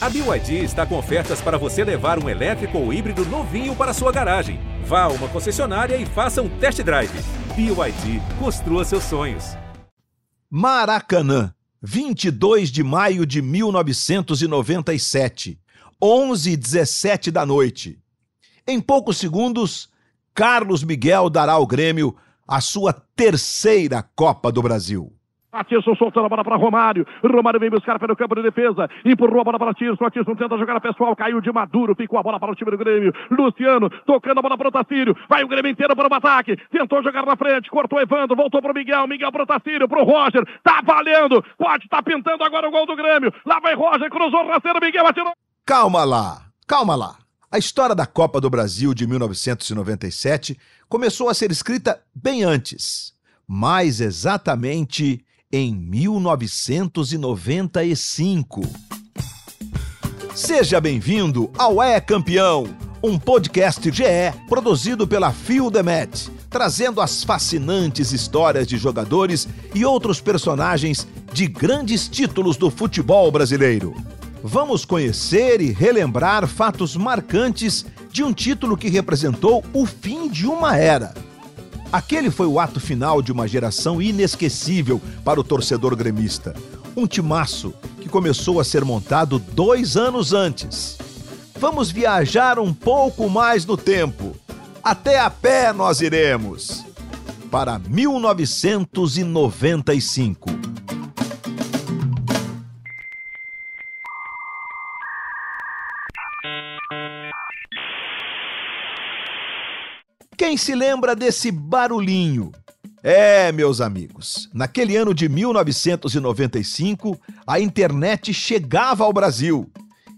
A BYD está com ofertas para você levar um elétrico ou híbrido novinho para sua garagem. Vá a uma concessionária e faça um test drive. BYD, construa seus sonhos. Maracanã, 22 de maio de 1997, 11 e 17 da noite. Em poucos segundos, Carlos Miguel dará ao Grêmio a sua terceira Copa do Brasil. Atirson soltando a bola para Romário. Romário vem buscar pelo campo de defesa. Empurrou a bola para Atirson. Atirson tenta jogar a pessoal. Caiu de Maduro. Ficou a bola para o time do Grêmio. Luciano tocando a bola para o Tacírio. Vai o Grêmio inteiro para o ataque. Tentou jogar na frente. Cortou Evandro. Voltou para o Miguel. Miguel para o Tacírio. Para o Roger. Tá valendo. Pode tá pintando agora o gol do Grêmio. Lá vai Roger. Cruzou o rasteiro. Miguel atirou. Calma lá. Calma lá. A história da Copa do Brasil de 1997 começou a ser escrita bem antes. Mais exatamente em 1995. Seja bem-vindo ao É Campeão, um podcast GE produzido pela Fio Demet, trazendo as fascinantes histórias de jogadores e outros personagens de grandes títulos do futebol brasileiro. Vamos conhecer e relembrar fatos marcantes de um título que representou o fim de uma era Aquele foi o ato final de uma geração inesquecível para o torcedor gremista. Um timaço que começou a ser montado dois anos antes. Vamos viajar um pouco mais no tempo. Até a pé nós iremos. Para 1995. Quem se lembra desse barulhinho? É, meus amigos, naquele ano de 1995, a internet chegava ao Brasil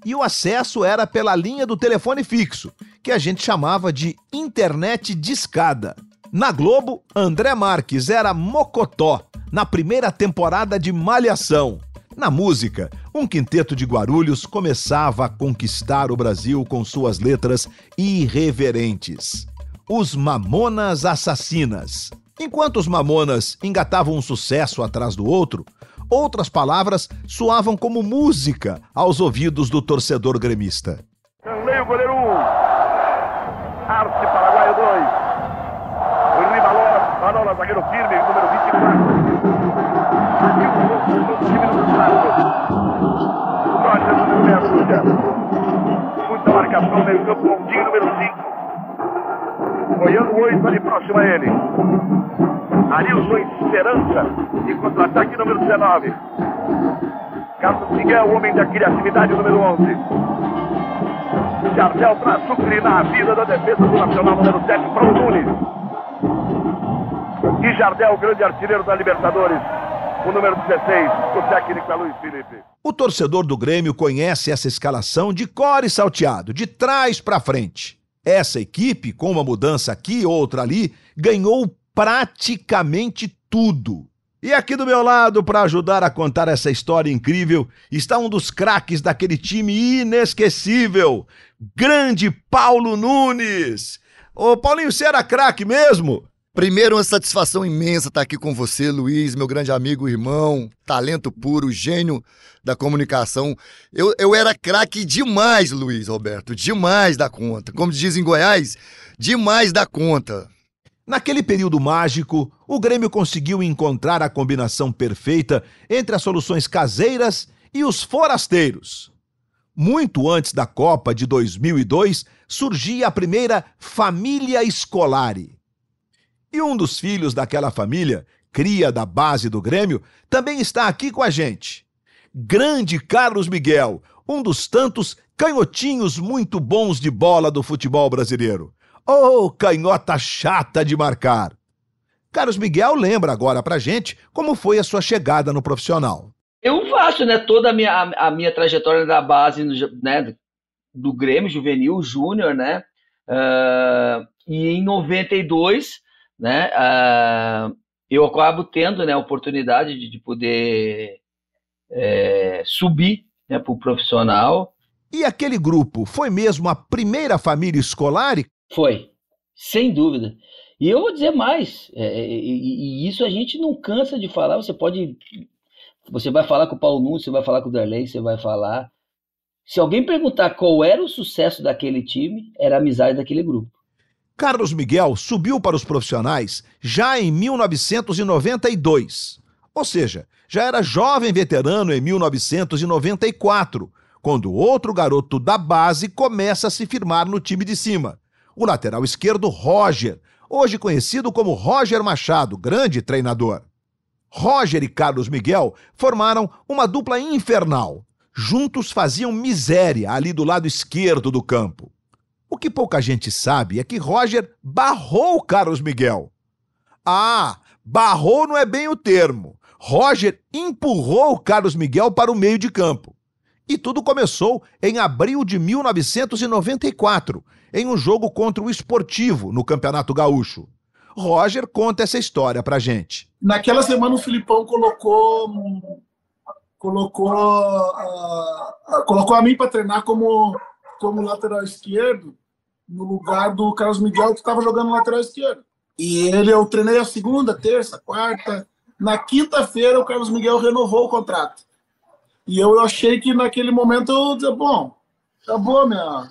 e o acesso era pela linha do telefone fixo, que a gente chamava de internet discada. Na Globo, André Marques era Mocotó na primeira temporada de Malhação. Na música, um quinteto de Guarulhos começava a conquistar o Brasil com suas letras irreverentes os Mamonas Assassinas. Enquanto os Mamonas engatavam um sucesso atrás do outro, outras palavras soavam como música aos ouvidos do torcedor gremista. Canlei o goleiro 1. Um. Arce Paraguaio 2. Ribalola, Manola, zagueiro firme, número 24. Aqui o do time do Santos. Roger, número 6. Muita marcação, meio campo, Mondinho, número 5. Goiano 8 ali próximo a ele. Arilson Esperança e contra-ataque número 19. Carlos Miguel, homem da criatividade número 11. Jardel para sucrinar a vida da defesa do Nacional número 7 para o Nunes. E Jardel, grande artilheiro da Libertadores. O número 16, o técnico é Luiz Felipe. O torcedor do Grêmio conhece essa escalação de cor e salteado, de trás para frente. Essa equipe, com uma mudança aqui, outra ali, ganhou praticamente tudo. E aqui do meu lado, para ajudar a contar essa história incrível, está um dos craques daquele time inesquecível, grande Paulo Nunes. Ô Paulinho, você era craque mesmo? Primeiro, uma satisfação imensa estar aqui com você, Luiz, meu grande amigo, irmão, talento puro, gênio da comunicação. Eu, eu era craque demais, Luiz Roberto, demais da conta. Como dizem em Goiás, demais da conta. Naquele período mágico, o Grêmio conseguiu encontrar a combinação perfeita entre as soluções caseiras e os forasteiros. Muito antes da Copa de 2002, surgia a primeira Família Escolari e um dos filhos daquela família, cria da base do Grêmio, também está aqui com a gente. Grande Carlos Miguel, um dos tantos canhotinhos muito bons de bola do futebol brasileiro. Oh, canhota chata de marcar! Carlos Miguel lembra agora pra gente como foi a sua chegada no profissional. Eu faço, né, toda a minha, a, minha trajetória da base, né, do Grêmio Juvenil, Júnior, né, uh, e em 92 né? Uh, eu acabo tendo né, a oportunidade de, de poder é, subir né, para o profissional. E aquele grupo foi mesmo a primeira família escolar? Foi, sem dúvida. E eu vou dizer mais, é, e, e, isso a gente não cansa de falar. Você pode, você vai falar com o Paulo Nunes, você vai falar com o Darley, você vai falar. Se alguém perguntar qual era o sucesso daquele time, era a amizade daquele grupo. Carlos Miguel subiu para os profissionais já em 1992. Ou seja, já era jovem veterano em 1994, quando outro garoto da base começa a se firmar no time de cima. O lateral esquerdo Roger, hoje conhecido como Roger Machado, grande treinador. Roger e Carlos Miguel formaram uma dupla infernal. Juntos faziam miséria ali do lado esquerdo do campo. O que pouca gente sabe é que Roger barrou Carlos Miguel. Ah, barrou não é bem o termo. Roger empurrou Carlos Miguel para o meio de campo. E tudo começou em abril de 1994, em um jogo contra o Esportivo no Campeonato Gaúcho. Roger conta essa história pra gente. Naquela semana o Filipão colocou colocou uh, colocou a mim para treinar como como lateral esquerdo no lugar do Carlos Miguel, que estava jogando lateral esquerdo. E ele, eu treinei a segunda, terça, quarta. Na quinta-feira, o Carlos Miguel renovou o contrato. E eu achei que naquele momento eu dizia, bom, acabou a minha,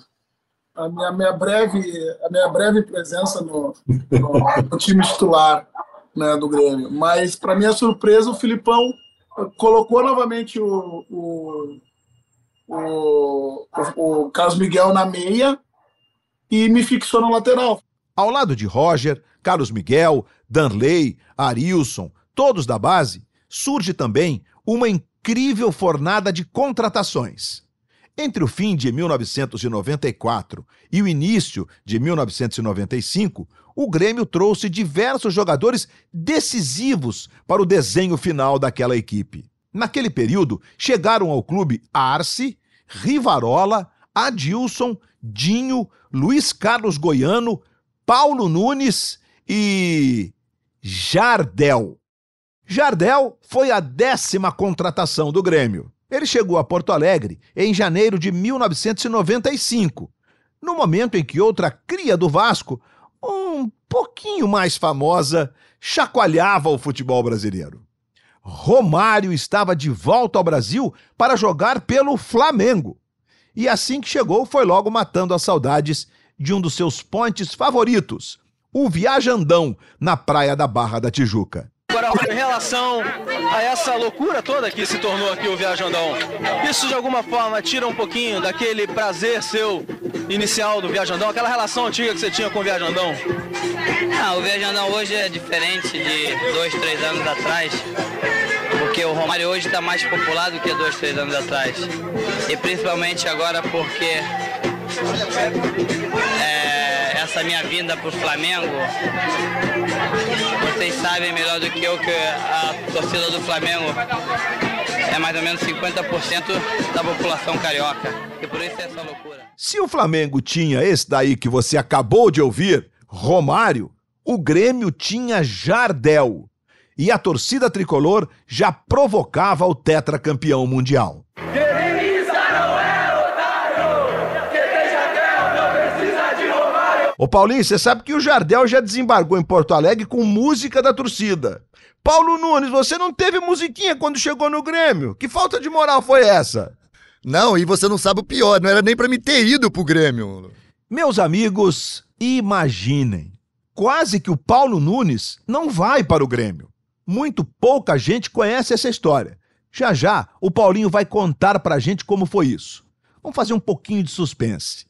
a minha, minha, breve, a minha breve presença no, no, no time titular né, do Grêmio. Mas, para minha surpresa, o Filipão colocou novamente o, o, o, o Carlos Miguel na meia e me fixou na lateral. Ao lado de Roger, Carlos Miguel, Danley, Arilson, todos da base, surge também uma incrível fornada de contratações. Entre o fim de 1994 e o início de 1995, o Grêmio trouxe diversos jogadores decisivos para o desenho final daquela equipe. Naquele período, chegaram ao clube Arce, Rivarola, Adilson, Dinho, Luiz Carlos Goiano, Paulo Nunes e Jardel. Jardel foi a décima contratação do Grêmio. Ele chegou a Porto Alegre em janeiro de 1995, no momento em que outra cria do Vasco, um pouquinho mais famosa, chacoalhava o futebol brasileiro. Romário estava de volta ao Brasil para jogar pelo Flamengo. E assim que chegou, foi logo matando as saudades de um dos seus pontes favoritos, o Viajandão, na praia da Barra da Tijuca. Agora, em relação a essa loucura toda que se tornou aqui o Viajandão, isso de alguma forma tira um pouquinho daquele prazer seu inicial do Viajandão, aquela relação antiga que você tinha com o Viajandão? Ah, o Viajandão hoje é diferente de dois, três anos atrás porque o Romário hoje está mais popular do que dois, três anos atrás. E principalmente agora porque é, essa minha vinda para o Flamengo, vocês sabem melhor do que eu que a torcida do Flamengo é mais ou menos 50% da população carioca. E por isso é essa loucura. Se o Flamengo tinha esse daí que você acabou de ouvir, Romário, o Grêmio tinha Jardel e a torcida tricolor já provocava o tetracampeão mundial. Ô Paulinho, você sabe que o Jardel já desembargou em Porto Alegre com música da torcida. Paulo Nunes, você não teve musiquinha quando chegou no Grêmio? Que falta de moral foi essa? Não, e você não sabe o pior, não era nem para me ter ido pro Grêmio. Meus amigos, imaginem. Quase que o Paulo Nunes não vai para o Grêmio. Muito pouca gente conhece essa história. Já já o Paulinho vai contar pra gente como foi isso. Vamos fazer um pouquinho de suspense.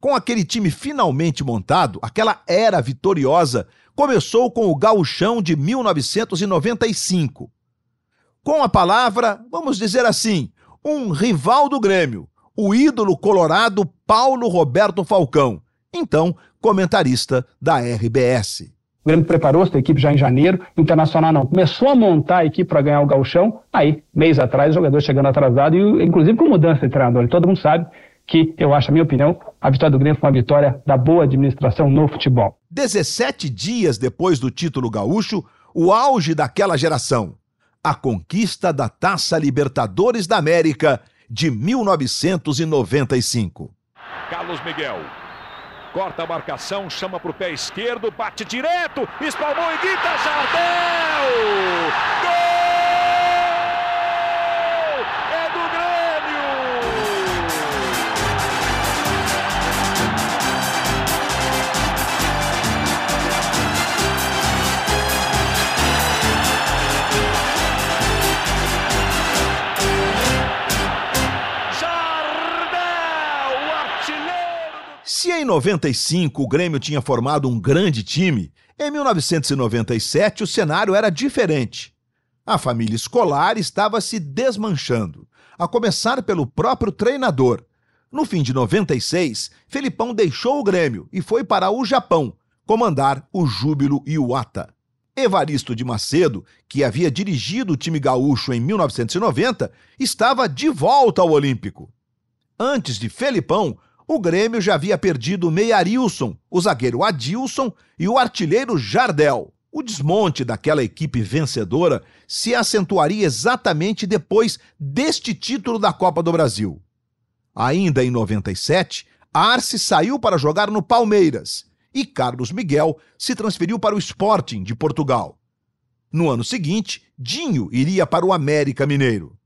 Com aquele time finalmente montado, aquela era vitoriosa começou com o gauchão de 1995. Com a palavra, vamos dizer assim, um rival do Grêmio, o ídolo colorado Paulo Roberto Falcão, então comentarista da RBS. O Grêmio preparou-se a equipe já em janeiro, o Internacional não. Começou a montar a equipe para ganhar o gauchão, aí, mês atrás, o jogador chegando atrasado, e inclusive com mudança de treinador. E todo mundo sabe que, eu acho, a minha opinião, a vitória do Grêmio foi uma vitória da boa administração no futebol. 17 dias depois do título gaúcho, o auge daquela geração. A conquista da Taça Libertadores da América de 1995. Carlos Miguel corta a marcação, chama para o pé esquerdo, bate direto, espalmou e grita Jardel! Gol! Em 95 o Grêmio tinha formado um grande time, em 1997 o cenário era diferente. A família escolar estava se desmanchando, a começar pelo próprio treinador. No fim de 96, Felipão deixou o Grêmio e foi para o Japão comandar o Júbilo Iwata. Evaristo de Macedo, que havia dirigido o time gaúcho em 1990, estava de volta ao Olímpico. Antes de Felipão, o Grêmio já havia perdido o Meiarilson, o zagueiro Adilson e o artilheiro Jardel. O desmonte daquela equipe vencedora se acentuaria exatamente depois deste título da Copa do Brasil. Ainda em 97, Arce saiu para jogar no Palmeiras e Carlos Miguel se transferiu para o Sporting de Portugal. No ano seguinte, Dinho iria para o América Mineiro.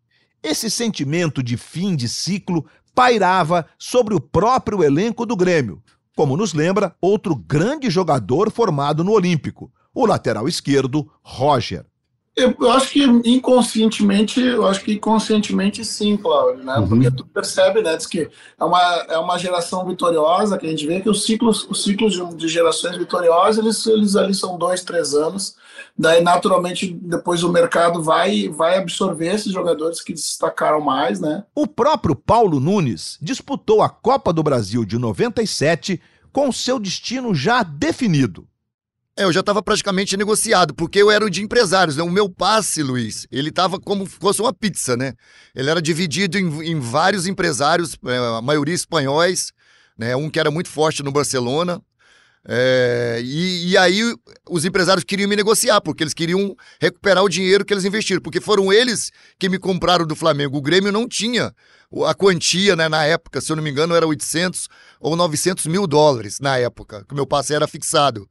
Esse sentimento de fim de ciclo pairava sobre o próprio elenco do Grêmio, como nos lembra outro grande jogador formado no Olímpico, o lateral esquerdo, Roger. Eu, acho que inconscientemente, eu acho que inconscientemente sim, Cláudio, né? Uhum. Porque tu percebe, né? Diz que é uma, é uma geração vitoriosa, que a gente vê que os ciclos, os ciclos de, de gerações vitoriosas, eles, eles ali são dois, três anos. Daí, naturalmente, depois o mercado vai, vai absorver esses jogadores que destacaram mais, né? O próprio Paulo Nunes disputou a Copa do Brasil de 97 com seu destino já definido. É, eu já estava praticamente negociado, porque eu era o de empresários. Né? O meu passe, Luiz, ele estava como se fosse uma pizza, né? Ele era dividido em, em vários empresários, é, a maioria espanhóis, né? Um que era muito forte no Barcelona. É, e, e, aí os empresários queriam me negociar, porque eles queriam recuperar o dinheiro que eles investiram, porque foram eles que me compraram do Flamengo. O Grêmio não tinha a quantia, né, na época, se eu não me engano, era 800 ou 900 mil dólares na época, que o meu passe era fixado.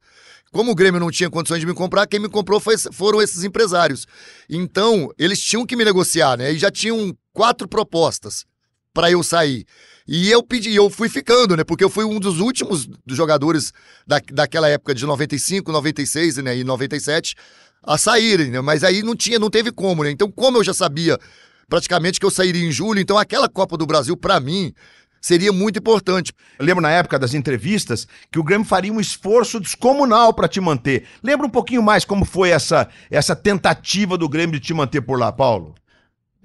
Como o Grêmio não tinha condições de me comprar, quem me comprou foi, foram esses empresários. Então, eles tinham que me negociar, né? E já tinham quatro propostas para eu sair. E eu pedi, eu fui ficando, né? Porque eu fui um dos últimos jogadores da, daquela época de 95, 96 né? e 97 a saírem, né? Mas aí não tinha, não teve como, né? Então, como eu já sabia praticamente que eu sairia em julho, então aquela Copa do Brasil, para mim, seria muito importante. Eu lembro na época das entrevistas que o Grêmio faria um esforço descomunal para te manter. Lembra um pouquinho mais como foi essa, essa tentativa do Grêmio de te manter por lá, Paulo?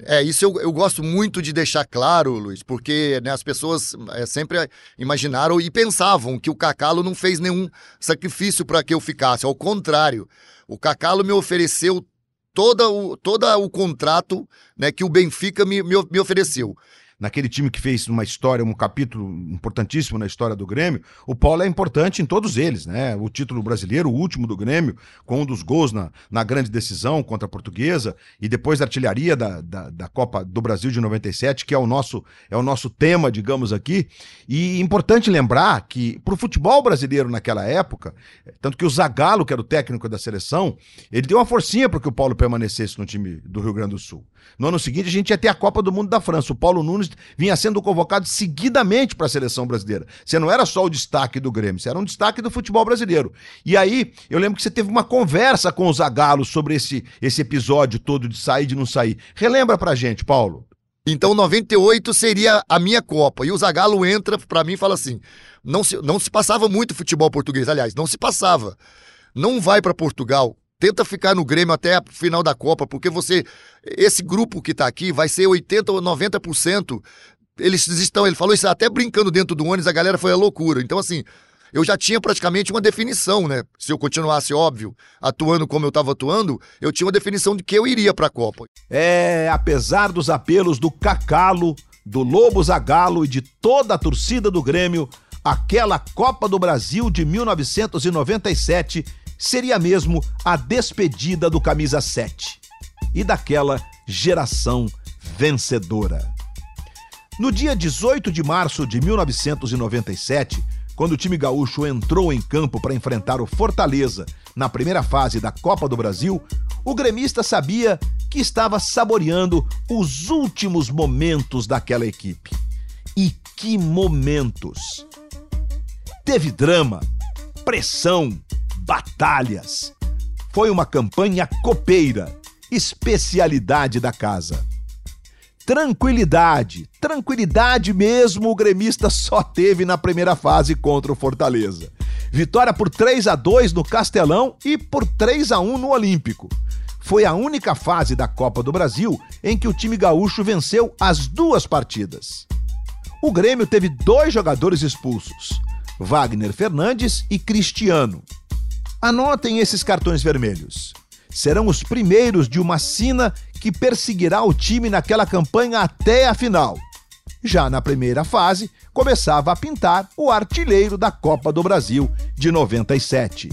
É, isso eu, eu gosto muito de deixar claro, Luiz, porque né, as pessoas é, sempre imaginaram e pensavam que o Cacalo não fez nenhum sacrifício para que eu ficasse. Ao contrário, o Cacalo me ofereceu todo o, todo o contrato né, que o Benfica me, me, me ofereceu naquele time que fez uma história, um capítulo importantíssimo na história do Grêmio, o Paulo é importante em todos eles, né? O título brasileiro, o último do Grêmio, com um dos gols na, na grande decisão contra a Portuguesa, e depois a artilharia da, da, da Copa do Brasil de 97, que é o nosso, é o nosso tema, digamos aqui. E importante lembrar que para o futebol brasileiro naquela época, tanto que o Zagallo, que era o técnico da seleção, ele deu uma forcinha para que o Paulo permanecesse no time do Rio Grande do Sul. No ano seguinte, a gente ia ter a Copa do Mundo da França. O Paulo Nunes vinha sendo convocado seguidamente para a seleção brasileira. Você não era só o destaque do Grêmio, você era um destaque do futebol brasileiro. E aí, eu lembro que você teve uma conversa com o Zagallo sobre esse, esse episódio todo de sair e de não sair. Relembra pra gente, Paulo. Então, 98 seria a minha Copa. E o Zagallo entra para mim e fala assim: não se, não se passava muito futebol português, aliás, não se passava. Não vai para Portugal, Tenta ficar no Grêmio até o final da Copa, porque você. Esse grupo que está aqui vai ser 80% ou 90%. Eles estão, ele falou isso até brincando dentro do ônibus, a galera foi a loucura. Então, assim, eu já tinha praticamente uma definição, né? Se eu continuasse, óbvio, atuando como eu estava atuando, eu tinha uma definição de que eu iria para a Copa. É, apesar dos apelos do Cacalo, do Lobo Zagalo e de toda a torcida do Grêmio, aquela Copa do Brasil de 1997 seria mesmo a despedida do camisa 7 e daquela geração vencedora. No dia 18 de março de 1997, quando o time gaúcho entrou em campo para enfrentar o Fortaleza na primeira fase da Copa do Brasil, o gremista sabia que estava saboreando os últimos momentos daquela equipe. E que momentos! Teve drama, pressão, batalhas. Foi uma campanha copeira, especialidade da casa. tranquilidade. Tranquilidade mesmo o gremista só teve na primeira fase contra o Fortaleza. Vitória por 3 a 2 no Castelão e por 3 a 1 no Olímpico. Foi a única fase da Copa do Brasil em que o time gaúcho venceu as duas partidas. O Grêmio teve dois jogadores expulsos, Wagner Fernandes e Cristiano. Anotem esses cartões vermelhos. Serão os primeiros de uma sina que perseguirá o time naquela campanha até a final. Já na primeira fase, começava a pintar o artilheiro da Copa do Brasil de 97.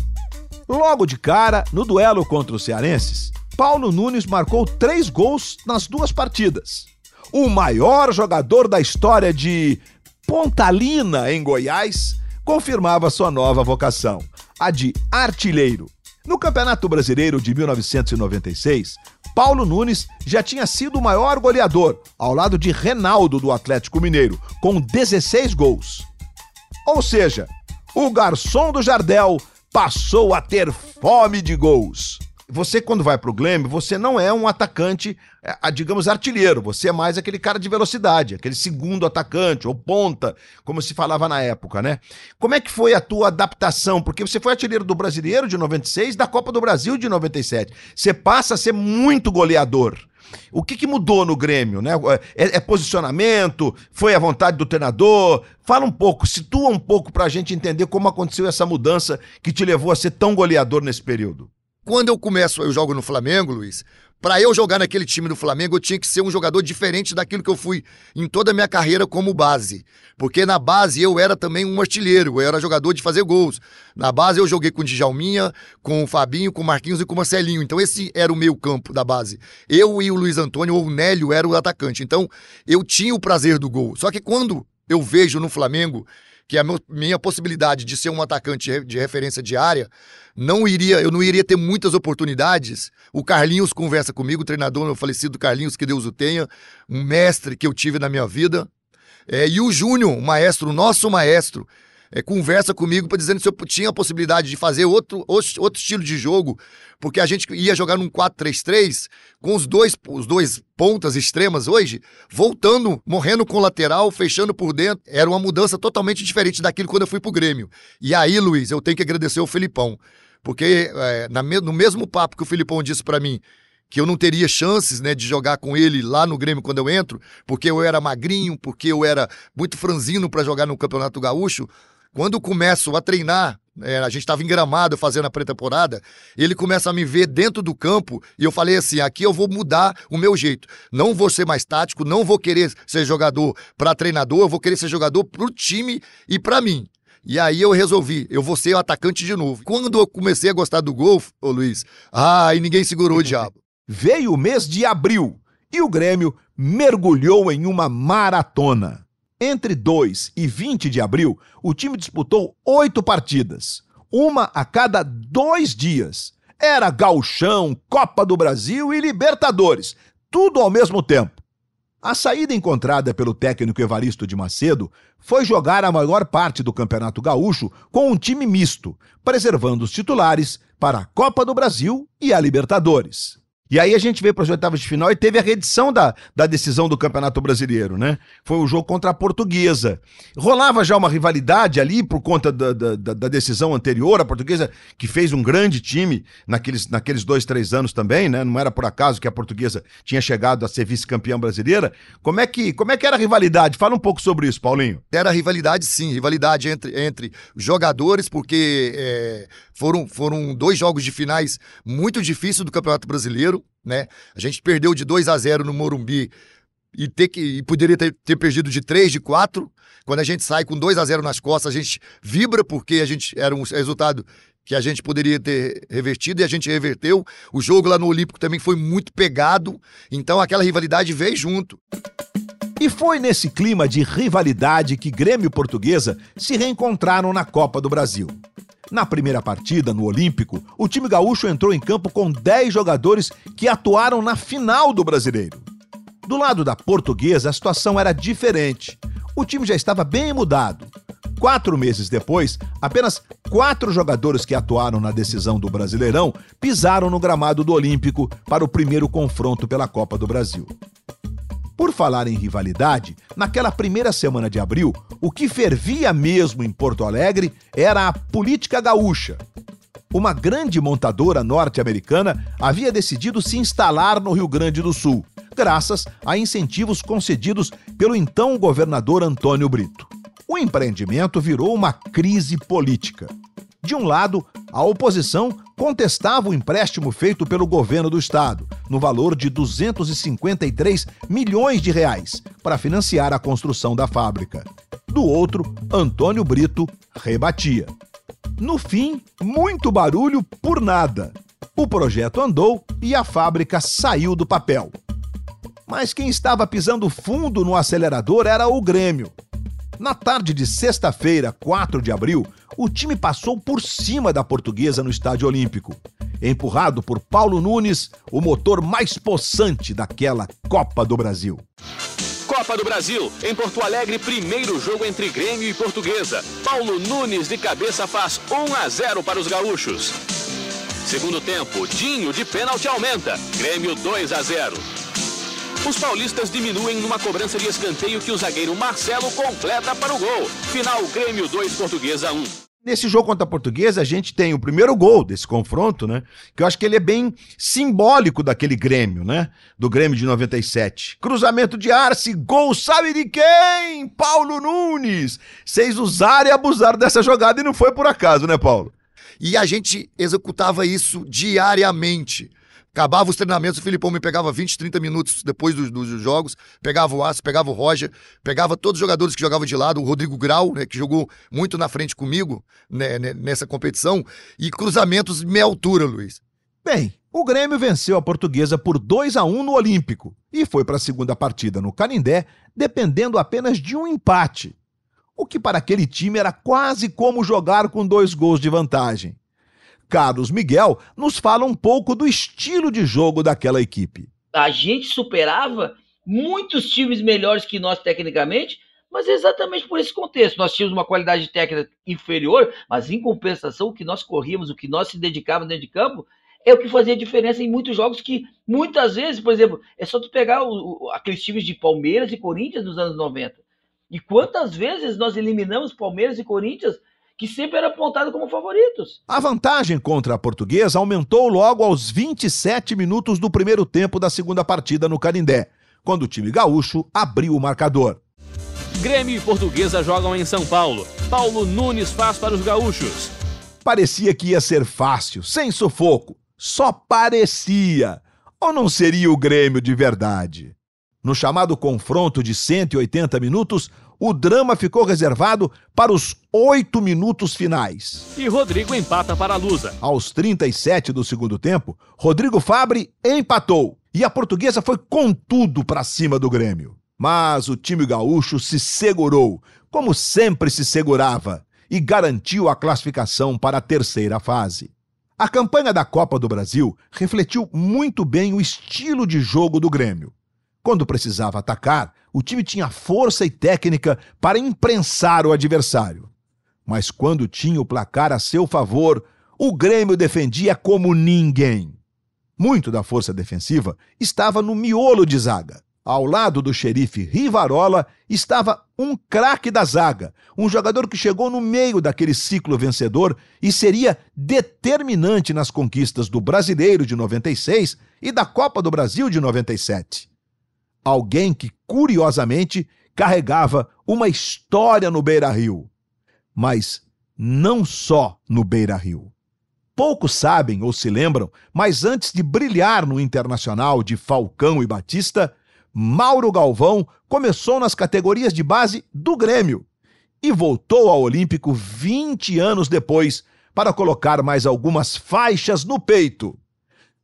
Logo de cara, no duelo contra os cearenses, Paulo Nunes marcou três gols nas duas partidas. O maior jogador da história de Pontalina, em Goiás, confirmava sua nova vocação, a de artilheiro. No Campeonato Brasileiro de 1996, Paulo Nunes já tinha sido o maior goleador, ao lado de Renaldo do Atlético Mineiro, com 16 gols. Ou seja, o garçom do Jardel passou a ter fome de gols. Você, quando vai pro Grêmio, você não é um atacante, é, digamos, artilheiro. Você é mais aquele cara de velocidade, aquele segundo atacante, ou ponta, como se falava na época, né? Como é que foi a tua adaptação? Porque você foi artilheiro do Brasileiro de 96, da Copa do Brasil de 97. Você passa a ser muito goleador. O que, que mudou no Grêmio, né? É, é, posicionamento? Foi a vontade do treinador? Fala um pouco, situa um pouco pra gente entender como aconteceu essa mudança que te levou a ser tão goleador nesse período. Quando eu começo, eu jogo no Flamengo, Luiz. Para eu jogar naquele time do Flamengo, eu tinha que ser um jogador diferente daquilo que eu fui em toda a minha carreira como base. Porque na base eu era também um artilheiro, eu era jogador de fazer gols. Na base eu joguei com o Djalminha, com o Fabinho, com o Marquinhos e com o Marcelinho. Então esse era o meu campo da base. Eu e o Luiz Antônio ou o Nélio era o atacante. Então eu tinha o prazer do gol. Só que quando eu vejo no Flamengo que a minha possibilidade de ser um atacante de referência diária não iria, eu não iria ter muitas oportunidades. O Carlinhos conversa comigo, o treinador, o falecido Carlinhos, que Deus o tenha, um mestre que eu tive na minha vida. É, e o Júnior, o maestro, o nosso maestro, é, conversa comigo para dizendo se eu tinha a possibilidade de fazer outro, outro estilo de jogo, porque a gente ia jogar num 4-3-3 com os dois, os dois pontas extremas hoje, voltando, morrendo com o lateral, fechando por dentro. Era uma mudança totalmente diferente daquilo quando eu fui pro Grêmio. E aí, Luiz, eu tenho que agradecer o Filipão, porque é, na, no mesmo papo que o Filipão disse para mim, que eu não teria chances né, de jogar com ele lá no Grêmio quando eu entro, porque eu era magrinho, porque eu era muito franzino para jogar no Campeonato Gaúcho. Quando começo a treinar, é, a gente estava em Gramado fazendo a pré-temporada, ele começa a me ver dentro do campo e eu falei assim: aqui eu vou mudar o meu jeito. Não vou ser mais tático, não vou querer ser jogador para treinador, eu vou querer ser jogador para o time e para mim. E aí eu resolvi, eu vou ser o atacante de novo. Quando eu comecei a gostar do golfe, ô Luiz, ah, e ninguém segurou o diabo. Veio o mês de abril e o Grêmio mergulhou em uma maratona. Entre 2 e 20 de abril, o time disputou oito partidas, uma a cada dois dias. Era gauchão, Copa do Brasil e Libertadores, tudo ao mesmo tempo. A saída encontrada pelo técnico Evaristo de Macedo foi jogar a maior parte do Campeonato Gaúcho com um time misto, preservando os titulares para a Copa do Brasil e a Libertadores. E aí a gente veio para as oitavas de final e teve a reedição da, da decisão do Campeonato Brasileiro, né? Foi o jogo contra a Portuguesa. Rolava já uma rivalidade ali por conta da, da, da, decisão anterior. A Portuguesa que fez um grande time naqueles, naqueles dois, três anos também, né? Não era por acaso que a Portuguesa tinha chegado a ser vice-campeã brasileira. Como é, que, como é que era a rivalidade? Fala um pouco sobre isso, Paulinho. Era rivalidade, sim. Rivalidade entre, entre jogadores, porque é, foram, foram dois jogos de finais muito difíceis do Campeonato Brasileiro né? A gente perdeu de 2 a 0 no Morumbi e, ter que, e poderia ter, ter perdido de 3, de 4. Quando a gente sai com 2 a 0 nas costas, a gente vibra porque a gente era um resultado que a gente poderia ter revertido e a gente reverteu. O jogo lá no Olímpico também foi muito pegado, então aquela rivalidade veio junto. E foi nesse clima de rivalidade que Grêmio e Portuguesa se reencontraram na Copa do Brasil. Na primeira partida, no Olímpico, o time gaúcho entrou em campo com 10 jogadores que atuaram na final do brasileiro. Do lado da portuguesa, a situação era diferente. O time já estava bem mudado. Quatro meses depois, apenas quatro jogadores que atuaram na decisão do Brasileirão pisaram no gramado do Olímpico para o primeiro confronto pela Copa do Brasil. Por falar em rivalidade, naquela primeira semana de abril, o que fervia mesmo em Porto Alegre era a política gaúcha. Uma grande montadora norte-americana havia decidido se instalar no Rio Grande do Sul, graças a incentivos concedidos pelo então governador Antônio Brito. O empreendimento virou uma crise política. De um lado, a oposição contestava o empréstimo feito pelo governo do estado, no valor de 253 milhões de reais, para financiar a construção da fábrica. Do outro, Antônio Brito rebatia. No fim, muito barulho por nada. O projeto andou e a fábrica saiu do papel. Mas quem estava pisando fundo no acelerador era o Grêmio. Na tarde de sexta-feira, 4 de abril, o time passou por cima da portuguesa no Estádio Olímpico. Empurrado por Paulo Nunes, o motor mais possante daquela Copa do Brasil. Copa do Brasil, em Porto Alegre, primeiro jogo entre Grêmio e Portuguesa. Paulo Nunes de cabeça faz 1 a 0 para os gaúchos. Segundo tempo, Dinho de pênalti aumenta. Grêmio 2 a 0. Os paulistas diminuem numa cobrança de escanteio que o zagueiro Marcelo completa para o gol. Final Grêmio 2 Portuguesa 1. Nesse jogo contra a Portuguesa, a gente tem o primeiro gol desse confronto, né? Que eu acho que ele é bem simbólico daquele Grêmio, né? Do Grêmio de 97. Cruzamento de Arce, gol, sabe de quem? Paulo Nunes. Vocês usaram e abusaram dessa jogada e não foi por acaso, né, Paulo? E a gente executava isso diariamente. Acabava os treinamentos, o Filipão me pegava 20, 30 minutos depois dos, dos jogos, pegava o Aço, pegava o Roger, pegava todos os jogadores que jogavam de lado, o Rodrigo Grau, né, que jogou muito na frente comigo né, né, nessa competição, e cruzamentos meia altura, Luiz. Bem, o Grêmio venceu a portuguesa por 2 a 1 no Olímpico e foi para a segunda partida no Canindé, dependendo apenas de um empate. O que para aquele time era quase como jogar com dois gols de vantagem. Carlos Miguel nos fala um pouco do estilo de jogo daquela equipe. A gente superava muitos times melhores que nós tecnicamente, mas exatamente por esse contexto. Nós tínhamos uma qualidade técnica inferior, mas em compensação, o que nós corríamos, o que nós se dedicávamos dentro de campo, é o que fazia diferença em muitos jogos que muitas vezes, por exemplo, é só tu pegar o, aqueles times de Palmeiras e Corinthians dos anos 90. E quantas vezes nós eliminamos Palmeiras e Corinthians que sempre era apontado como favoritos. A vantagem contra a portuguesa aumentou logo aos 27 minutos do primeiro tempo da segunda partida no Canindé, quando o time gaúcho abriu o marcador. Grêmio e Portuguesa jogam em São Paulo. Paulo Nunes faz para os gaúchos. Parecia que ia ser fácil, sem sufoco. Só parecia. Ou não seria o Grêmio de verdade? No chamado confronto de 180 minutos, o drama ficou reservado para os oito minutos finais. E Rodrigo empata para a Lusa. Aos 37 do segundo tempo, Rodrigo Fabre empatou e a portuguesa foi com tudo para cima do Grêmio. Mas o time gaúcho se segurou, como sempre se segurava, e garantiu a classificação para a terceira fase. A campanha da Copa do Brasil refletiu muito bem o estilo de jogo do Grêmio. Quando precisava atacar, o time tinha força e técnica para imprensar o adversário. Mas quando tinha o placar a seu favor, o Grêmio defendia como ninguém. Muito da força defensiva estava no miolo de zaga. Ao lado do xerife Rivarola estava um craque da zaga, um jogador que chegou no meio daquele ciclo vencedor e seria determinante nas conquistas do Brasileiro de 96 e da Copa do Brasil de 97 alguém que, curiosamente, carregava uma história no Beira Rio. Mas não só no Beira Rio. Poucos sabem ou se lembram, mas antes de brilhar no Internacional de Falcão e Batista, Mauro Galvão começou nas categorias de base do Grêmio e voltou ao Olímpico 20 anos depois para colocar mais algumas faixas no peito.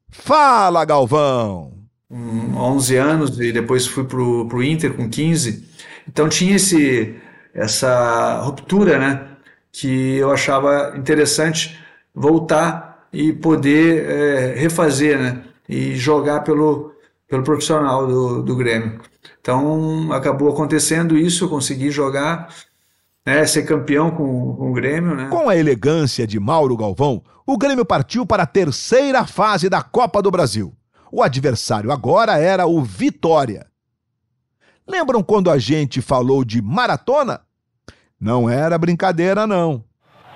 Fala, Galvão! Com 11 anos e depois fui pro, pro Inter com 15. Então tinha esse, essa ruptura, né? Que eu achava interessante voltar e poder é, refazer, né? E jogar pelo, pelo profissional do, do Grêmio. Então acabou acontecendo isso, eu consegui jogar, né, ser campeão com, com o Grêmio. Né? Com a elegância de Mauro Galvão, o Grêmio partiu para a terceira fase da Copa do Brasil. O adversário agora era o Vitória. Lembram quando a gente falou de maratona? Não era brincadeira, não.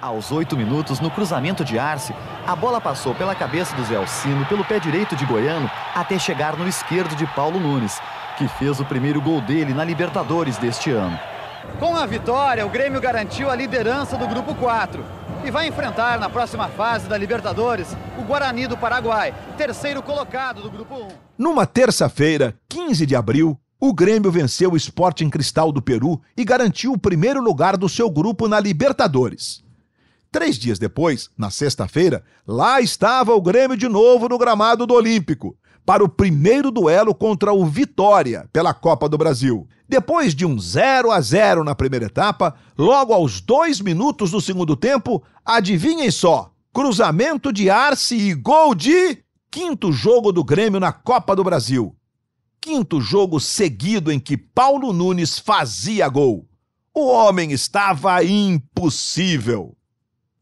Aos oito minutos, no cruzamento de Arce, a bola passou pela cabeça do Zé Alcino, pelo pé direito de Goiano, até chegar no esquerdo de Paulo Nunes, que fez o primeiro gol dele na Libertadores deste ano. Com a vitória, o Grêmio garantiu a liderança do Grupo 4 e vai enfrentar na próxima fase da Libertadores o Guarani do Paraguai, terceiro colocado do Grupo 1. Numa terça-feira, 15 de abril, o Grêmio venceu o Sporting Cristal do Peru e garantiu o primeiro lugar do seu grupo na Libertadores. Três dias depois, na sexta-feira, lá estava o Grêmio de novo no gramado do Olímpico, para o primeiro duelo contra o Vitória pela Copa do Brasil. Depois de um 0 a 0 na primeira etapa, logo aos dois minutos do segundo tempo, adivinhem só: cruzamento de Arce e gol de quinto jogo do Grêmio na Copa do Brasil. Quinto jogo seguido em que Paulo Nunes fazia gol. O homem estava impossível.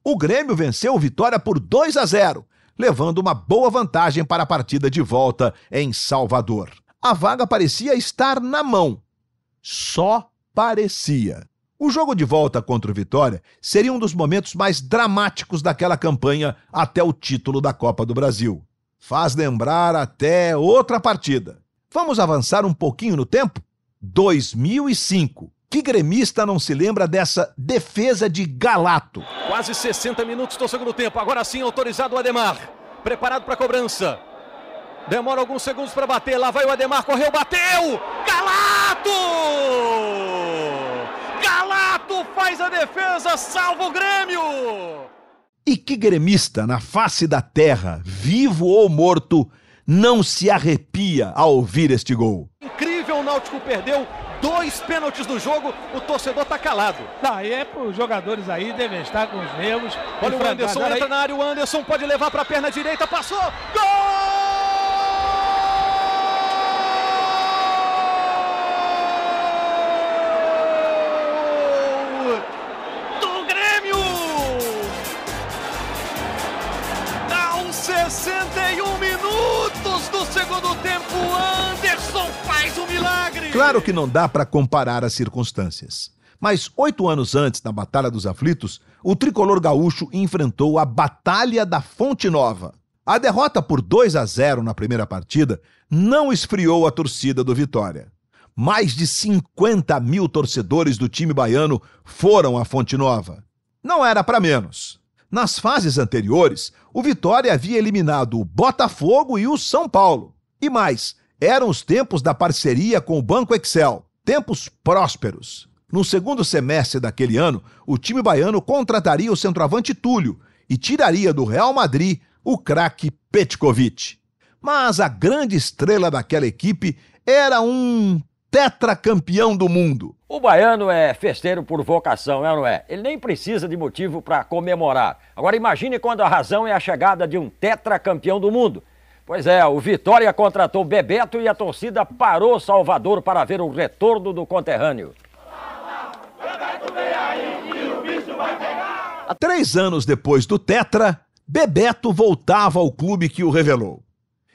O Grêmio venceu o Vitória por 2 a 0 levando uma boa vantagem para a partida de volta em Salvador. A vaga parecia estar na mão. Só parecia. O jogo de volta contra o Vitória seria um dos momentos mais dramáticos daquela campanha até o título da Copa do Brasil. Faz lembrar até outra partida. Vamos avançar um pouquinho no tempo? 2005. Que gremista não se lembra dessa defesa de Galato? Quase 60 minutos do segundo tempo. Agora sim, autorizado o Ademar. Preparado para a cobrança. Demora alguns segundos para bater. Lá vai o Ademar, correu, bateu! Galato! Galato faz a defesa, salva o Grêmio! E que gremista na face da terra, vivo ou morto, não se arrepia ao ouvir este gol? Incrível, o Náutico perdeu dois pênaltis no jogo, o torcedor tá calado. Daí é para os jogadores aí devem estar com os nervos. Olha o Anderson, entra na área, o Anderson pode levar para a perna direita, passou, gol! Do Grêmio! Aos 61 minutos do segundo tempo, Claro que não dá para comparar as circunstâncias. Mas oito anos antes, na Batalha dos Aflitos, o tricolor gaúcho enfrentou a Batalha da Fonte Nova. A derrota por 2 a 0 na primeira partida não esfriou a torcida do Vitória. Mais de 50 mil torcedores do time baiano foram à Fonte Nova. Não era para menos. Nas fases anteriores, o Vitória havia eliminado o Botafogo e o São Paulo. E mais, eram os tempos da parceria com o Banco Excel, tempos prósperos. No segundo semestre daquele ano, o time baiano contrataria o centroavante Túlio e tiraria do Real Madrid o craque Petkovic. Mas a grande estrela daquela equipe era um tetracampeão do mundo. O baiano é festeiro por vocação, é ou não é? Ele nem precisa de motivo para comemorar. Agora imagine quando a razão é a chegada de um tetracampeão do mundo. Pois é, o Vitória contratou Bebeto e a torcida parou Salvador para ver o retorno do conterrâneo. Três anos depois do Tetra, Bebeto voltava ao clube que o revelou.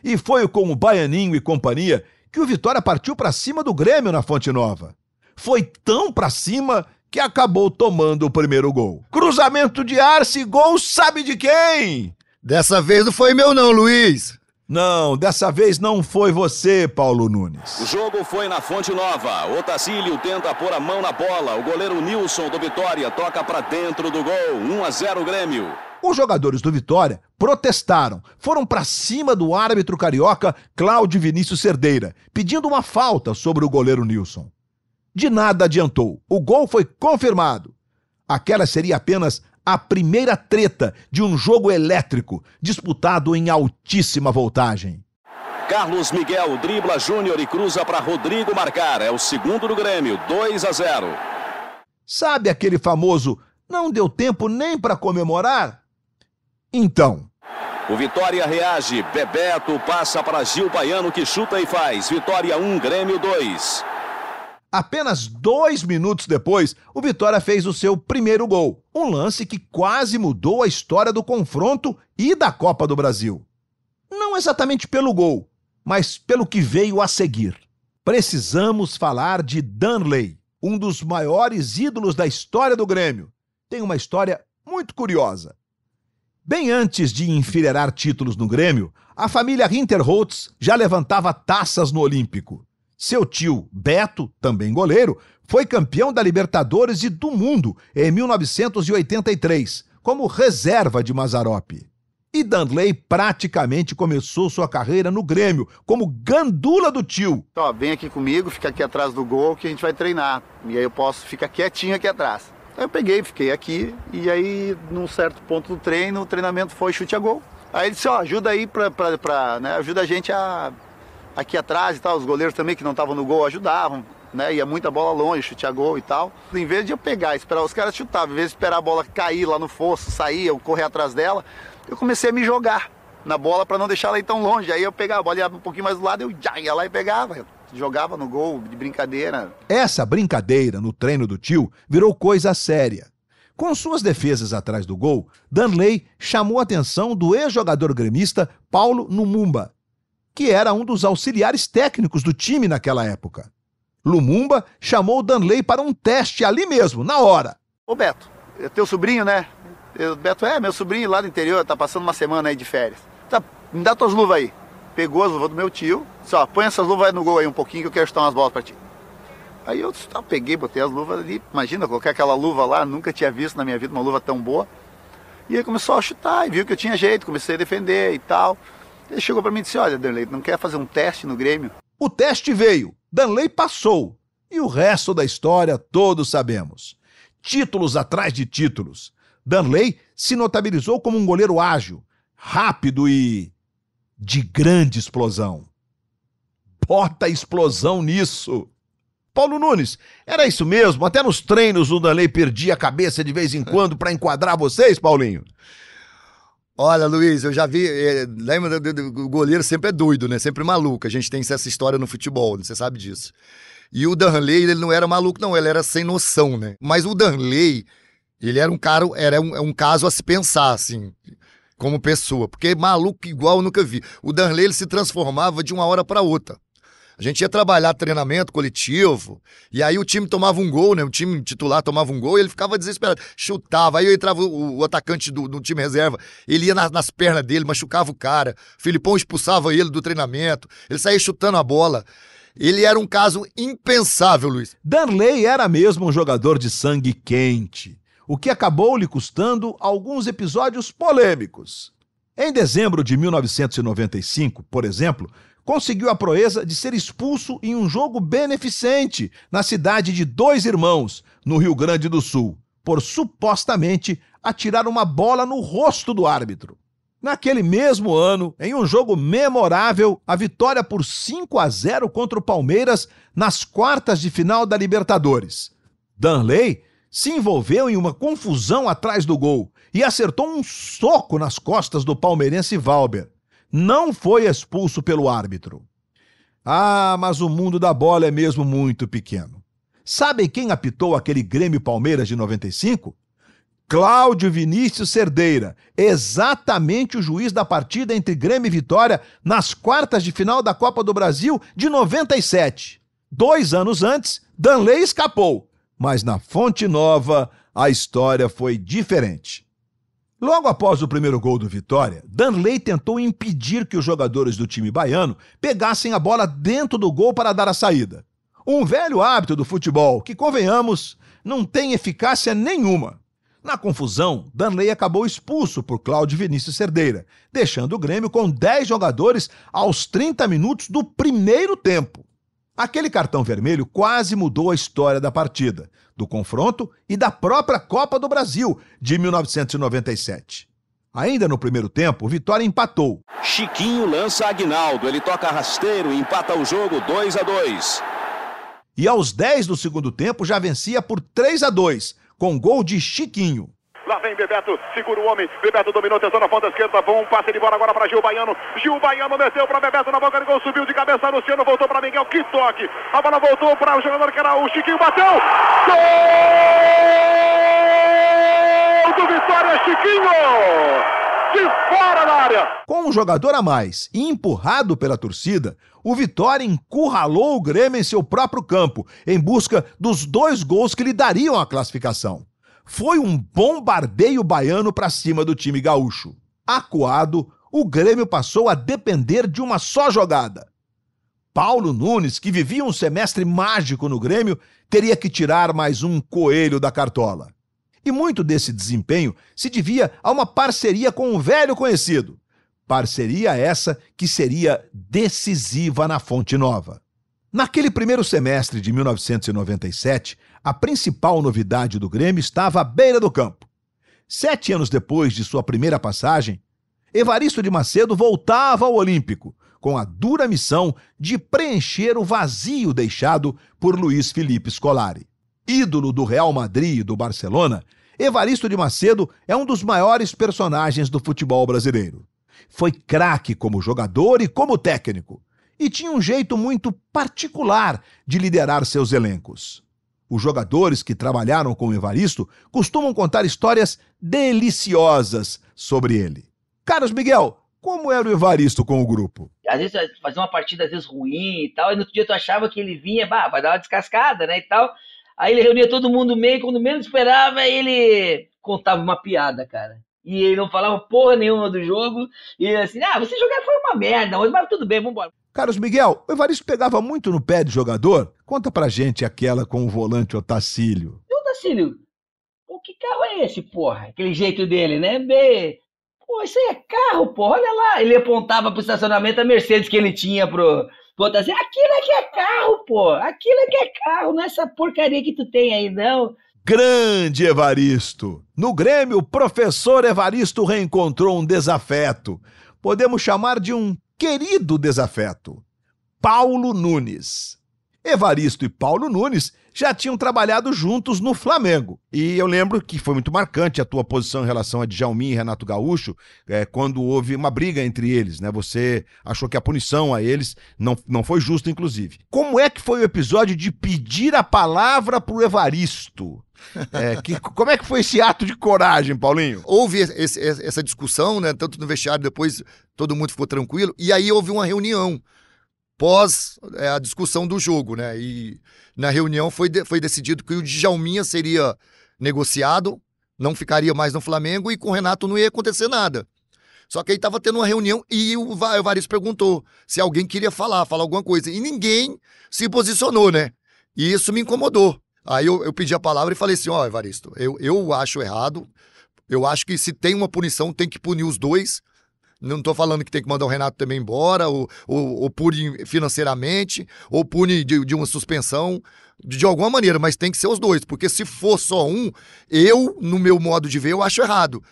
E foi com o Baianinho e companhia que o Vitória partiu para cima do Grêmio na Fonte Nova. Foi tão para cima que acabou tomando o primeiro gol. Cruzamento de Arce, gol sabe de quem? Dessa vez não foi meu não, Luiz. Não, dessa vez não foi você, Paulo Nunes. O jogo foi na Fonte Nova. Otacílio tenta pôr a mão na bola. O goleiro Nilson do Vitória toca para dentro do gol. 1 a 0 Grêmio. Os jogadores do Vitória protestaram, foram para cima do árbitro carioca Cláudio Vinícius Cerdeira, pedindo uma falta sobre o goleiro Nilson. De nada adiantou. O gol foi confirmado. Aquela seria apenas a primeira treta de um jogo elétrico disputado em altíssima voltagem. Carlos Miguel dribla Júnior e cruza para Rodrigo marcar. É o segundo do Grêmio, 2 a 0. Sabe aquele famoso não deu tempo nem para comemorar? Então. O Vitória reage. Bebeto passa para Gil Baiano que chuta e faz. Vitória 1, Grêmio 2. Apenas dois minutos depois, o Vitória fez o seu primeiro gol. Um lance que quase mudou a história do confronto e da Copa do Brasil. Não exatamente pelo gol, mas pelo que veio a seguir. precisamos falar de Danley, um dos maiores ídolos da história do Grêmio. Tem uma história muito curiosa. Bem antes de enfileirar títulos no Grêmio, a família Hinterholtz já levantava taças no Olímpico. Seu tio, Beto, também goleiro, foi campeão da Libertadores e do Mundo em 1983, como reserva de Mazarope. E Danley praticamente começou sua carreira no Grêmio, como gandula do tio. Ó, vem aqui comigo, fica aqui atrás do gol que a gente vai treinar. E aí eu posso ficar quietinho aqui atrás. Aí eu peguei, fiquei aqui, e aí, num certo ponto do treino, o treinamento foi chute a gol. Aí ele disse, ó, ajuda aí pra, pra, pra né, ajuda a gente a aqui atrás e tal. Os goleiros também que não estavam no gol ajudavam, né? Ia muita bola longe, chute a gol e tal. Em vez de eu pegar esperar os caras chutar, em vez de esperar a bola cair lá no fosso, sair, eu correr atrás dela, eu comecei a me jogar na bola para não deixar ela ir tão longe. Aí eu pegava a bola, ia um pouquinho mais do lado, eu já ia lá e pegava. Jogava no gol de brincadeira. Essa brincadeira no treino do tio virou coisa séria. Com suas defesas atrás do gol, Danley chamou a atenção do ex-jogador gremista Paulo Numumba, que era um dos auxiliares técnicos do time naquela época. Lumumba chamou Danley para um teste ali mesmo, na hora. Ô Beto, é teu sobrinho, né? Eu, Beto, é, meu sobrinho lá do interior, tá passando uma semana aí de férias. Tá, me dá tuas luvas aí. Pegou as luvas do meu tio, só põe essas luvas aí no gol aí um pouquinho que eu quero chutar umas bolas pra ti. Aí eu tá, peguei, botei as luvas ali, imagina, colocar aquela luva lá, nunca tinha visto na minha vida uma luva tão boa. E aí começou a chutar e viu que eu tinha jeito, comecei a defender e tal. Ele chegou para mim e disse: Olha, Danley, não quer fazer um teste no Grêmio? O teste veio, Danley passou. E o resto da história todos sabemos. Títulos atrás de títulos. Danley se notabilizou como um goleiro ágil, rápido e. de grande explosão. Bota explosão nisso! Paulo Nunes, era isso mesmo? Até nos treinos o Danley perdia a cabeça de vez em quando para enquadrar vocês, Paulinho? Olha, Luiz, eu já vi. É, lembra, o goleiro sempre é doido, né? Sempre maluco. A gente tem essa história no futebol, você sabe disso. E o Danley, ele não era maluco, não, ele era sem noção, né? Mas o Danley, ele era um cara, era um, um caso a se pensar, assim, como pessoa. Porque maluco igual eu nunca vi. O Danley, ele se transformava de uma hora para outra. A gente ia trabalhar treinamento coletivo, e aí o time tomava um gol, né? O time titular tomava um gol e ele ficava desesperado. Chutava, aí entrava o, o atacante do, do, time reserva, ele ia nas, nas pernas dele, machucava o cara. O Filipão expulsava ele do treinamento, ele saía chutando a bola. Ele era um caso impensável, Luiz. Darley era mesmo um jogador de sangue quente, o que acabou lhe custando alguns episódios polêmicos. Em dezembro de 1995, por exemplo, conseguiu a proeza de ser expulso em um jogo beneficente na cidade de Dois Irmãos, no Rio Grande do Sul, por supostamente atirar uma bola no rosto do árbitro. Naquele mesmo ano, em um jogo memorável, a vitória por 5 a 0 contra o Palmeiras nas quartas de final da Libertadores. Danley se envolveu em uma confusão atrás do gol e acertou um soco nas costas do palmeirense Valber não foi expulso pelo árbitro. Ah, mas o mundo da bola é mesmo muito pequeno. Sabem quem apitou aquele Grêmio Palmeiras de 95? Cláudio Vinícius Cerdeira, exatamente o juiz da partida entre Grêmio e Vitória nas quartas de final da Copa do Brasil de 97. Dois anos antes, Danley escapou, mas na Fonte Nova a história foi diferente. Logo após o primeiro gol do Vitória, Danley tentou impedir que os jogadores do time baiano pegassem a bola dentro do gol para dar a saída. Um velho hábito do futebol que, convenhamos, não tem eficácia nenhuma. Na confusão, Danley acabou expulso por Cláudio Vinícius Cerdeira, deixando o Grêmio com 10 jogadores aos 30 minutos do primeiro tempo. Aquele cartão vermelho quase mudou a história da partida, do confronto e da própria Copa do Brasil de 1997. Ainda no primeiro tempo, Vitória empatou. Chiquinho lança Agnaldo, ele toca rasteiro e empata o jogo 2 a 2. E aos 10 do segundo tempo já vencia por 3 a 2, com gol de Chiquinho. Lá vem Bebeto, segura o homem. Bebeto dominou, testou na ponta esquerda. Bom passe de bola agora para Gil Baiano. Gil Baiano meteu para Bebeto na boca do gol, subiu de cabeça. Luciano voltou para Miguel. Que toque! A bola voltou para o jogador que era o Chiquinho. Bateu! Gol do Vitória, Chiquinho! de fora da área. Com um jogador a mais e empurrado pela torcida, o Vitória encurralou o Grêmio em seu próprio campo, em busca dos dois gols que lhe dariam a classificação. Foi um bombardeio baiano para cima do time gaúcho. Acuado, o Grêmio passou a depender de uma só jogada. Paulo Nunes, que vivia um semestre mágico no Grêmio, teria que tirar mais um coelho da cartola. E muito desse desempenho se devia a uma parceria com um velho conhecido. Parceria essa que seria decisiva na Fonte Nova. Naquele primeiro semestre de 1997, a principal novidade do Grêmio estava à beira do campo. Sete anos depois de sua primeira passagem, Evaristo de Macedo voltava ao Olímpico, com a dura missão de preencher o vazio deixado por Luiz Felipe Scolari. Ídolo do Real Madrid e do Barcelona, Evaristo de Macedo é um dos maiores personagens do futebol brasileiro. Foi craque como jogador e como técnico, e tinha um jeito muito particular de liderar seus elencos. Os jogadores que trabalharam com Evaristo costumam contar histórias deliciosas sobre ele. Carlos Miguel, como era o Evaristo com o grupo? Às vezes fazia uma partida às vezes ruim e tal, e no outro dia tu achava que ele vinha, bah, vai dar uma descascada, né, e tal. Aí ele reunia todo mundo meio, quando menos esperava, ele contava uma piada, cara. E ele não falava porra nenhuma do jogo. E assim, ah, você jogar foi uma merda, mas tudo bem, vambora. Carlos Miguel, o Evaristo pegava muito no pé de jogador? Conta pra gente aquela com o volante Otacílio. E Otacílio, o que carro é esse, porra? Aquele jeito dele, né? Bem... Pô, isso aí é carro, porra, olha lá. Ele apontava pro estacionamento a Mercedes que ele tinha pro, Conta assim, aquilo é que é carro, pô. Aquilo é que é carro, não é essa porcaria que tu tem aí, não. Grande Evaristo! No Grêmio, o professor Evaristo reencontrou um desafeto. Podemos chamar de um querido desafeto. Paulo Nunes. Evaristo e Paulo Nunes já tinham trabalhado juntos no Flamengo. E eu lembro que foi muito marcante a tua posição em relação a Djalmin e Renato Gaúcho, é, quando houve uma briga entre eles, né? Você achou que a punição a eles não, não foi justa, inclusive. Como é que foi o episódio de pedir a palavra pro Evaristo? É, que, como é que foi esse ato de coragem, Paulinho? Houve esse, essa discussão, né? Tanto no vestiário, depois todo mundo ficou tranquilo. E aí houve uma reunião pós é, a discussão do jogo, né? E na reunião foi, de, foi decidido que o Djalminha seria negociado, não ficaria mais no Flamengo e com o Renato não ia acontecer nada. Só que aí estava tendo uma reunião e o Evaristo perguntou se alguém queria falar, falar alguma coisa. E ninguém se posicionou, né? E isso me incomodou. Aí eu, eu pedi a palavra e falei assim: ó, oh, Evaristo, eu, eu acho errado. Eu acho que se tem uma punição, tem que punir os dois. Não estou falando que tem que mandar o Renato também embora, ou, ou, ou pune financeiramente, ou pune de, de uma suspensão, de, de, alguma maneira, mas tem que ser os dois, porque se for só um, eu, no meu modo de ver, eu acho errado.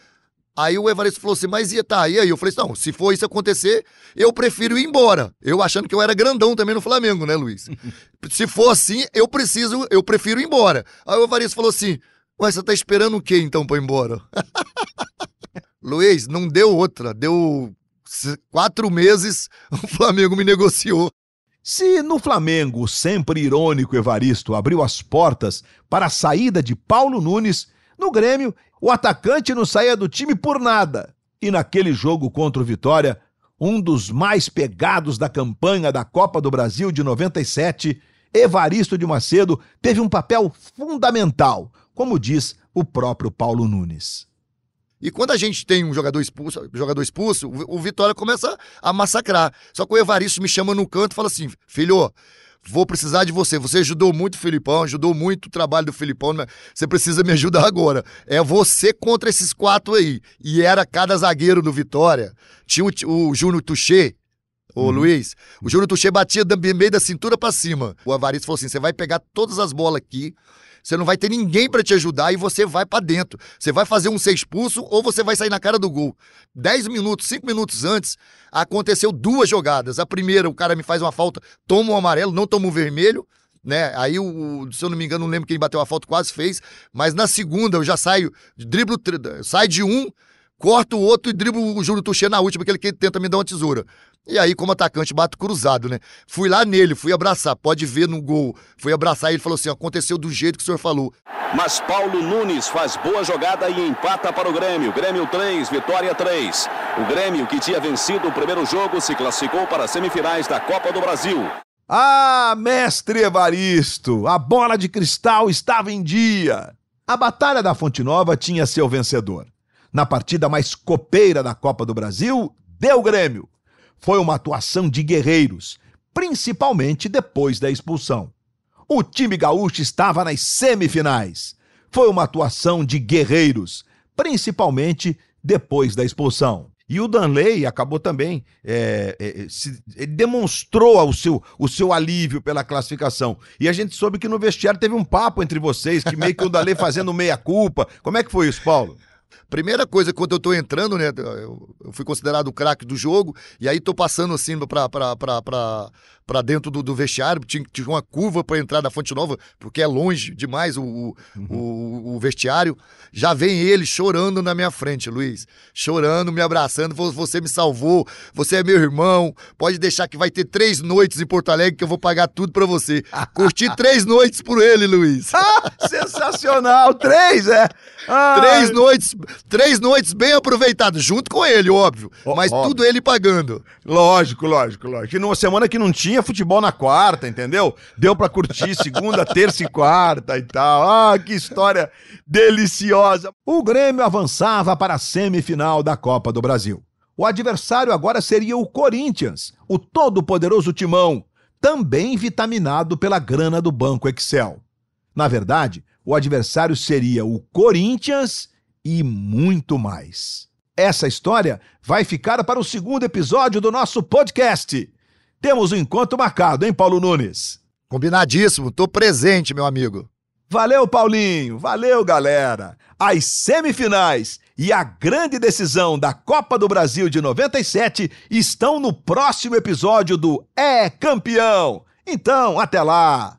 Aí o Evaristo falou assim, mas e tá, e aí? Eu falei assim, não, se for isso acontecer, eu prefiro ir embora. Eu achando que eu era grandão também no Flamengo, né, Luiz? se for assim, eu preciso, eu prefiro ir embora. Aí o Evaristo falou assim, mas você tá esperando o quê então pra ir embora? Luiz, não deu outra. Deu quatro meses, o Flamengo me negociou. Se no Flamengo sempre irônico Evaristo abriu as portas para a saída de Paulo Nunes, no Grêmio o atacante não saía do time por nada. E naquele jogo contra o Vitória, um dos mais pegados da campanha da Copa do Brasil de 97, Evaristo de Macedo teve um papel fundamental, como diz o próprio Paulo Nunes. E quando a gente tem um jogador expulso, jogador expulso, o Vitória começa a massacrar. Só que o Evaristo me chama no canto e fala assim: filho, vou precisar de você. Você ajudou muito o Filipão, ajudou muito o trabalho do Filipão, você precisa me ajudar agora. É você contra esses quatro aí. E era cada zagueiro do Vitória. Tinha o, o Júnior Tuchê, Ô, uhum. Luiz, o Júnior Tuchê batia do meio da cintura para cima. O Avaristo falou assim: você vai pegar todas as bolas aqui, você não vai ter ninguém para te ajudar e você vai para dentro. Você vai fazer um ser expulso ou você vai sair na cara do gol. Dez minutos, cinco minutos antes, aconteceu duas jogadas. A primeira, o cara me faz uma falta, toma um amarelo, não toma um vermelho né? Aí, o, se eu não me engano, não lembro quem bateu a falta, quase fez. Mas na segunda eu já saio, driblo, sai de um, corto o outro e driblo o Júlio Tuchê na última, que tenta me dar uma tesoura. E aí, como atacante, bato cruzado, né? Fui lá nele, fui abraçar, pode ver no gol. Fui abraçar ele falou assim: aconteceu do jeito que o senhor falou. mas Paulo Nunes faz boa jogada e empata para o Grêmio. Grêmio 3, Vitória 3. O Grêmio, que tinha vencido o primeiro jogo, se classificou para as semifinais da Copa do Brasil. Ah, mestre Evaristo, a bola de cristal estava em dia. A Batalha da Fonte Nova tinha seu vencedor. Na partida mais copeira da Copa do Brasil, deu Grêmio. Foi uma atuação de guerreiros, principalmente depois da expulsão. O time gaúcho estava nas semifinais. Foi uma atuação de guerreiros, principalmente depois da expulsão. E o Danley acabou também, é, é, se, ele demonstrou o seu, o seu alívio pela classificação. E a gente soube que no vestiário teve um papo entre vocês, que meio que o Danley fazendo meia-culpa. Como é que foi isso, Paulo? Primeira coisa, quando eu tô entrando, né? Eu, fui considerado o craque do jogo, e aí tô passando assim pra, pra, pra, pra, pra dentro do, do vestiário, tinha, tinha uma curva para entrar na Fonte Nova, porque é longe demais o, o, uhum. o, o, vestiário. Já vem ele chorando na minha frente, Luiz. Chorando, me abraçando. Você me salvou, você é meu irmão. Pode deixar que vai ter três noites em Porto Alegre que eu vou pagar tudo para você. Curti três noites por ele, Luiz. Sensacional! Três, é? Três noites, três noites bem aproveitadas, junto com ele, óbvio. mas óbvio. tudo ele pagando. Lógico, lógico, lógico. E numa semana que não tinha futebol na quarta, entendeu? Deu pra curtir segunda, terça e quarta e tal. Ah, que história deliciosa. O Grêmio avançava para a semifinal da Copa do Brasil. O adversário agora seria o Corinthians, o todo-poderoso timão, também vitaminado pela grana do Banco Excel. Na verdade, o adversário seria o Corinthians e muito mais. Essa história vai ficar para o segundo episódio do nosso podcast. Temos um encontro marcado, hein, Paulo Nunes? Combinadíssimo, tô presente, meu amigo. Valeu, Paulinho. Valeu, galera. As semifinais e a grande decisão da Copa do Brasil de 97 estão no próximo episódio do É Campeão. Então, até lá.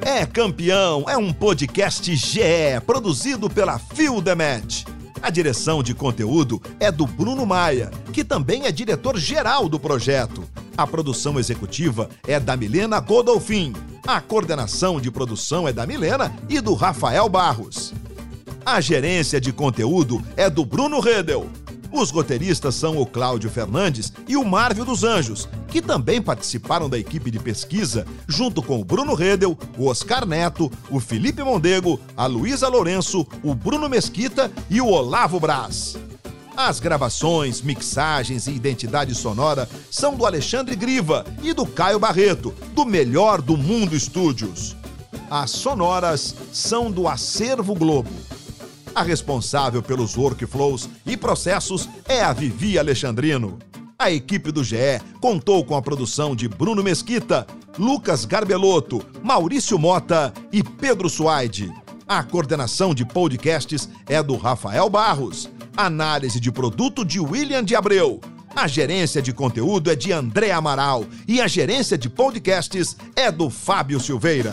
É Campeão é um podcast GE produzido pela The Match. A direção de conteúdo é do Bruno Maia, que também é diretor-geral do projeto. A produção executiva é da Milena Godolfin. A coordenação de produção é da Milena e do Rafael Barros. A gerência de conteúdo é do Bruno Redel. Os roteiristas são o Cláudio Fernandes e o Marvio dos Anjos, que também participaram da equipe de pesquisa, junto com o Bruno Redel, o Oscar Neto, o Felipe Mondego, a Luísa Lourenço, o Bruno Mesquita e o Olavo Braz. As gravações, mixagens e identidade sonora são do Alexandre Griva e do Caio Barreto, do Melhor do Mundo Estúdios. As sonoras são do Acervo Globo. A responsável pelos workflows e processos é a Vivi Alexandrino. A equipe do GE contou com a produção de Bruno Mesquita, Lucas Garbelotto, Maurício Mota e Pedro Suaide. A coordenação de podcasts é do Rafael Barros. Análise de produto de William de Abreu. A gerência de conteúdo é de André Amaral e a gerência de podcasts é do Fábio Silveira.